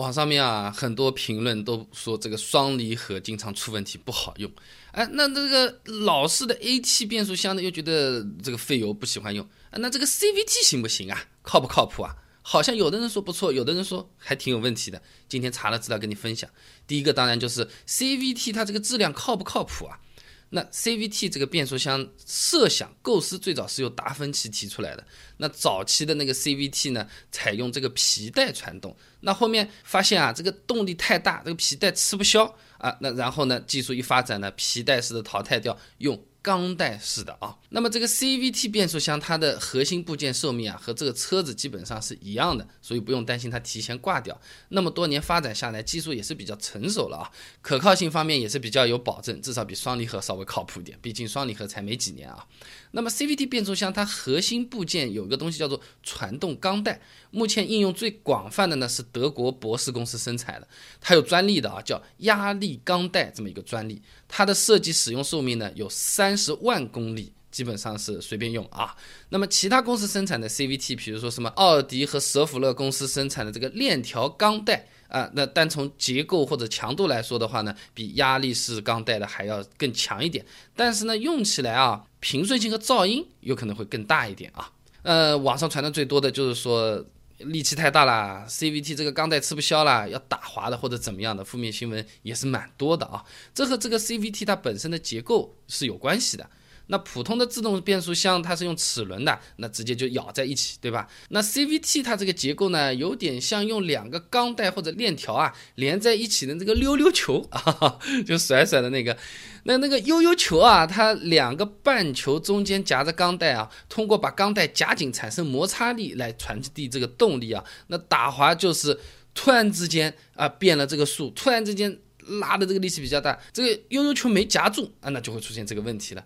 网上面啊，很多评论都说这个双离合经常出问题，不好用。哎，那这个老式的 AT 变速箱呢，又觉得这个费油，不喜欢用。那这个 CVT 行不行啊？靠不靠谱啊？好像有的人说不错，有的人说还挺有问题的。今天查了资料跟你分享。第一个当然就是 CVT 它这个质量靠不靠谱啊？那 CVT 这个变速箱设想构思最早是由达芬奇提出来的。那早期的那个 CVT 呢，采用这个皮带传动。那后面发现啊，这个动力太大，这个皮带吃不消啊。那然后呢，技术一发展呢，皮带式的淘汰掉，用。钢带式的啊，那么这个 CVT 变速箱它的核心部件寿命啊和这个车子基本上是一样的，所以不用担心它提前挂掉。那么多年发展下来，技术也是比较成熟了啊，可靠性方面也是比较有保证，至少比双离合稍微靠谱一点，毕竟双离合才没几年啊。那么 CVT 变速箱它核心部件有一个东西叫做传动钢带，目前应用最广泛的呢是德国博士公司生产的，它有专利的啊，叫压力钢带这么一个专利，它的设计使用寿命呢有三三十万公里，基本上是随便用啊。那么其他公司生产的 CVT，比如说什么奥迪和舍弗勒公司生产的这个链条钢带。啊，那单从结构或者强度来说的话呢，比压力式钢带的还要更强一点。但是呢，用起来啊，平顺性和噪音有可能会更大一点啊。呃，网上传的最多的就是说力气太大了，CVT 这个钢带吃不消了，要打滑的或者怎么样的负面新闻也是蛮多的啊。这和这个 CVT 它本身的结构是有关系的。那普通的自动变速箱它是用齿轮的，那直接就咬在一起，对吧？那 CVT 它这个结构呢，有点像用两个钢带或者链条啊连在一起的这个溜溜球 啊，就甩甩的那个。那那个悠悠球啊，它两个半球中间夹着钢带啊，通过把钢带夹紧产生摩擦力来传递这个动力啊。那打滑就是突然之间啊变了这个速，突然之间拉的这个力气比较大，这个悠悠球没夹住啊，那就会出现这个问题了。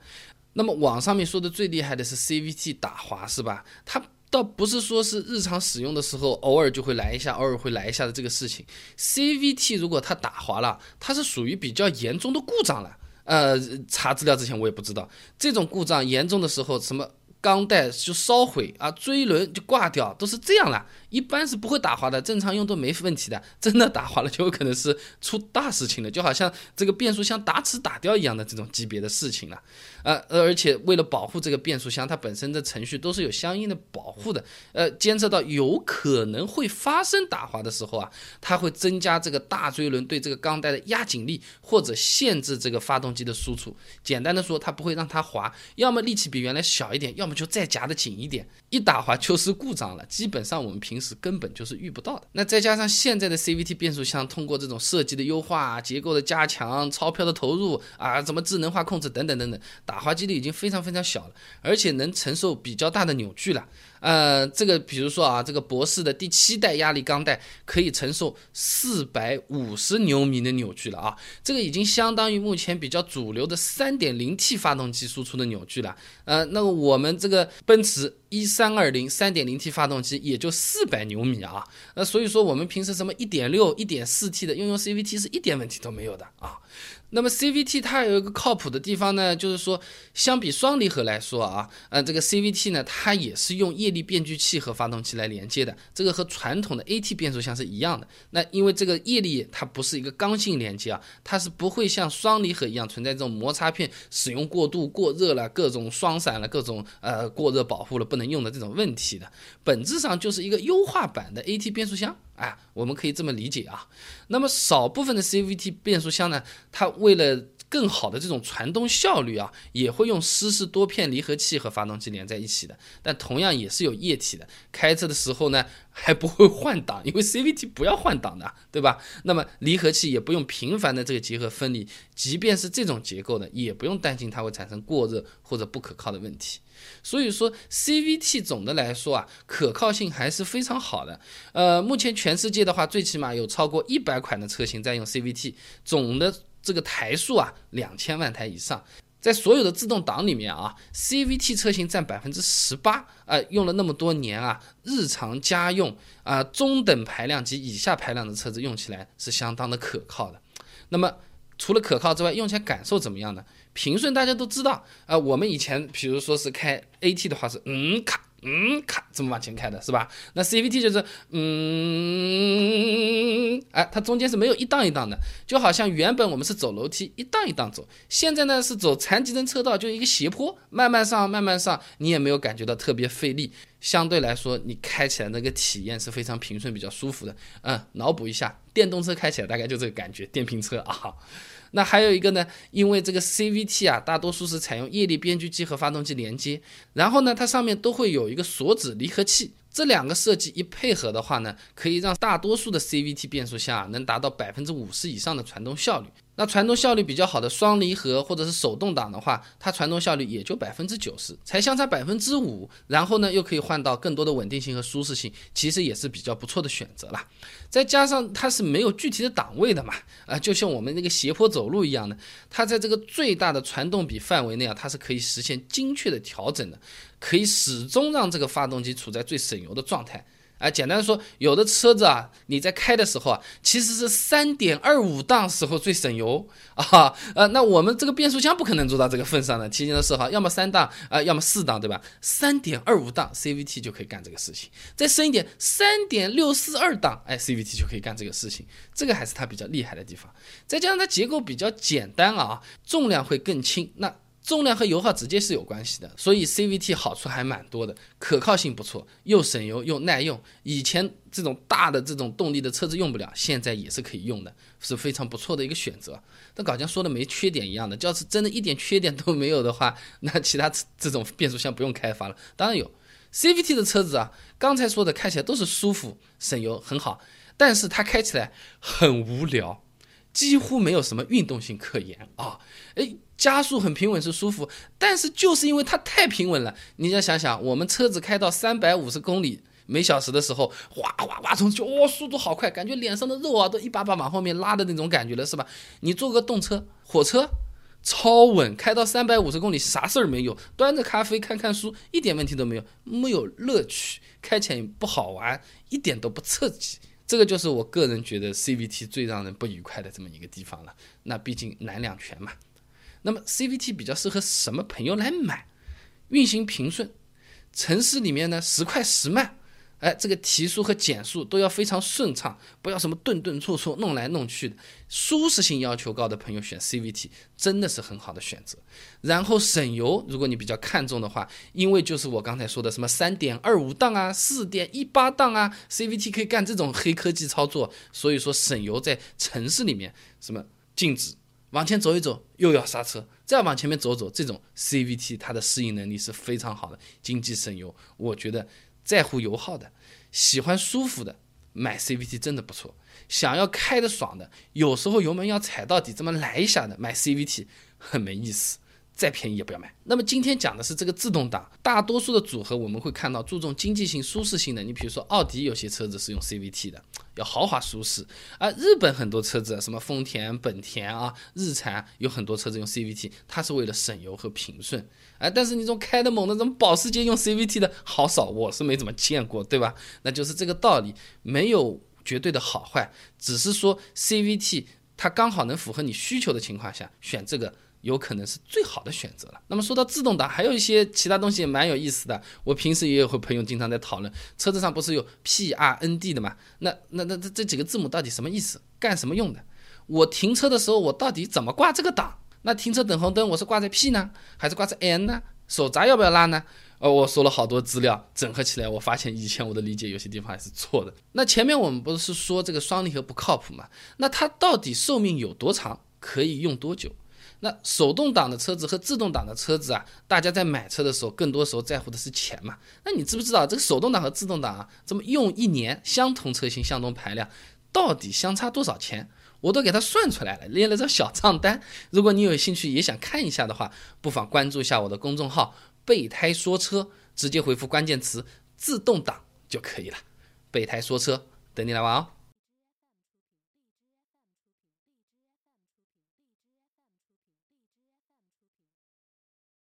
那么网上面说的最厉害的是 CVT 打滑是吧？它倒不是说是日常使用的时候偶尔就会来一下，偶尔会来一下的这个事情。CVT 如果它打滑了，它是属于比较严重的故障了。呃，查资料之前我也不知道，这种故障严重的时候，什么钢带就烧毁啊，锥轮就挂掉，都是这样了。一般是不会打滑的，正常用都没问题的。真的打滑了，就有可能是出大事情了，就好像这个变速箱打齿打掉一样的这种级别的事情了。呃，而且为了保护这个变速箱，它本身的程序都是有相应的保护的。呃，监测到有可能会发生打滑的时候啊，它会增加这个大锥轮对这个钢带的压紧力，或者限制这个发动机的输出。简单的说，它不会让它滑，要么力气比原来小一点，要么就再夹得紧一点。一打滑就是故障了，基本上我们平时根本就是遇不到的。那再加上现在的 CVT 变速箱，通过这种设计的优化、结构的加强、钞票的投入啊，怎么智能化控制等等等等，打滑几率已经非常非常小了，而且能承受比较大的扭矩了。呃，这个比如说啊，这个博士的第七代压力钢带可以承受四百五十牛米的扭矩了啊，这个已经相当于目前比较主流的三点零 T 发动机输出的扭矩了。呃，那么我们这个奔驰一三二零三点零 T 发动机也就四百牛米啊，那所以说我们平时什么一点六、一点四 T 的用用 CVT 是一点问题都没有的啊。那么 CVT 它有一个靠谱的地方呢，就是说相比双离合来说啊，呃，这个 CVT 呢，它也是用液力变矩器和发动机来连接的，这个和传统的 AT 变速箱是一样的。那因为这个液力它不是一个刚性连接啊，它是不会像双离合一样存在这种摩擦片使用过度、过热了、各种双闪了、各种呃过热保护了不能用的这种问题的，本质上就是一个优化版的 AT 变速箱。哎，我们可以这么理解啊。那么少部分的 CVT 变速箱呢，它为了更好的这种传动效率啊，也会用湿式多片离合器和发动机连在一起的。但同样也是有液体的。开车的时候呢，还不会换挡，因为 CVT 不要换挡的，对吧？那么离合器也不用频繁的这个结合分离，即便是这种结构的，也不用担心它会产生过热或者不可靠的问题。所以说，CVT 总的来说啊，可靠性还是非常好的。呃，目前全世界的话，最起码有超过一百款的车型在用 CVT，总的这个台数啊，两千万台以上。在所有的自动挡里面啊，CVT 车型占百分之十八。呃，用了那么多年啊，日常家用啊，中等排量及以下排量的车子用起来是相当的可靠的。那么，除了可靠之外，用起来感受怎么样呢？平顺大家都知道啊，我们以前比如说是开 AT 的话是嗯卡嗯卡这么往前开的是吧？那 CVT 就是嗯哎，它中间是没有一档一档的，就好像原本我们是走楼梯一档一档走，现在呢是走残疾人车道，就一个斜坡，慢慢上慢慢上，你也没有感觉到特别费力，相对来说你开起来那个体验是非常平顺、比较舒服的。嗯，脑补一下，电动车开起来大概就这个感觉，电瓶车啊。那还有一个呢，因为这个 CVT 啊，大多数是采用液力变矩机和发动机连接，然后呢，它上面都会有一个锁止离合器。这两个设计一配合的话呢，可以让大多数的 CVT 变速箱啊能达到百分之五十以上的传动效率。那传动效率比较好的双离合或者是手动挡的话，它传动效率也就百分之九十，才相差百分之五。然后呢，又可以换到更多的稳定性和舒适性，其实也是比较不错的选择啦。再加上它是没有具体的档位的嘛，啊，就像我们那个斜坡走路一样的，它在这个最大的传动比范围内啊，它是可以实现精确的调整的，可以始终让这个发动机处在最省油的状态。啊，简单说，有的车子啊，你在开的时候啊，其实是三点二五档时候最省油啊。呃，那我们这个变速箱不可能做到这个份上的，提前的设好，要么三档啊，要么四档，对吧？三点二五档 CVT 就可以干这个事情，再深一点，三点六四二档，哎，CVT 就可以干这个事情，这个还是它比较厉害的地方。再加上它结构比较简单啊，重量会更轻，那。重量和油耗直接是有关系的，所以 CVT 好处还蛮多的，可靠性不错，又省油又耐用。以前这种大的这种动力的车子用不了，现在也是可以用的，是非常不错的一个选择。但搞像说的没缺点一样的，要是真的一点缺点都没有的话，那其他这种变速箱不用开发了。当然有 CVT 的车子啊，刚才说的开起来都是舒服、省油很好，但是它开起来很无聊。几乎没有什么运动性可言啊！诶，加速很平稳是舒服，但是就是因为它太平稳了，你要想想，我们车子开到三百五十公里每小时的时候，哗哗哗冲出去，哇，速度好快，感觉脸上的肉啊都一把把往后面拉的那种感觉了，是吧？你坐个动车、火车，超稳，开到三百五十公里啥事儿没有，端着咖啡看看书，一点问题都没有，没有乐趣，开起来不好玩，一点都不刺激。这个就是我个人觉得 CVT 最让人不愉快的这么一个地方了。那毕竟难两全嘛。那么 CVT 比较适合什么朋友来买？运行平顺，城市里面呢时快时慢。哎，这个提速和减速都要非常顺畅，不要什么顿顿挫挫弄来弄去的。舒适性要求高的朋友选 CVT 真的是很好的选择。然后省油，如果你比较看重的话，因为就是我刚才说的什么三点二五档啊、四点一八档啊，CVT 可以干这种黑科技操作，所以说省油在城市里面什么静止往前走一走又要刹车，再往前面走走，这种 CVT 它的适应能力是非常好的，经济省油，我觉得。在乎油耗的，喜欢舒服的，买 CVT 真的不错。想要开的爽的，有时候油门要踩到底，这么来一下的，买 CVT 很没意思。再便宜也不要买。那么今天讲的是这个自动挡，大多数的组合我们会看到注重经济性、舒适性的。你比如说奥迪有些车子是用 CVT 的，要豪华舒适。而日本很多车子，什么丰田、本田啊、日产有很多车子用 CVT，它是为了省油和平顺。哎，但是你这种开的猛的，怎么保时捷用 CVT 的好少，我是没怎么见过，对吧？那就是这个道理，没有绝对的好坏，只是说 CVT 它刚好能符合你需求的情况下选这个。有可能是最好的选择了。那么说到自动挡，还有一些其他东西也蛮有意思的。我平时也有和朋友经常在讨论，车子上不是有 P R N D 的嘛？那那那这这几个字母到底什么意思？干什么用的？我停车的时候我到底怎么挂这个档？那停车等红灯我是挂在 P 呢，还是挂在 N 呢？手闸要不要拉呢？呃，我说了好多资料，整合起来，我发现以前我的理解有些地方还是错的。那前面我们不是说这个双离合不靠谱嘛？那它到底寿命有多长？可以用多久？那手动挡的车子和自动挡的车子啊，大家在买车的时候，更多时候在乎的是钱嘛。那你知不知道这个手动挡和自动挡啊，这么用一年，相同车型、相同排量，到底相差多少钱？我都给它算出来了，列了张小账单。如果你有兴趣也想看一下的话，不妨关注一下我的公众号“备胎说车”，直接回复关键词“自动挡”就可以了。备胎说车，等你来玩哦。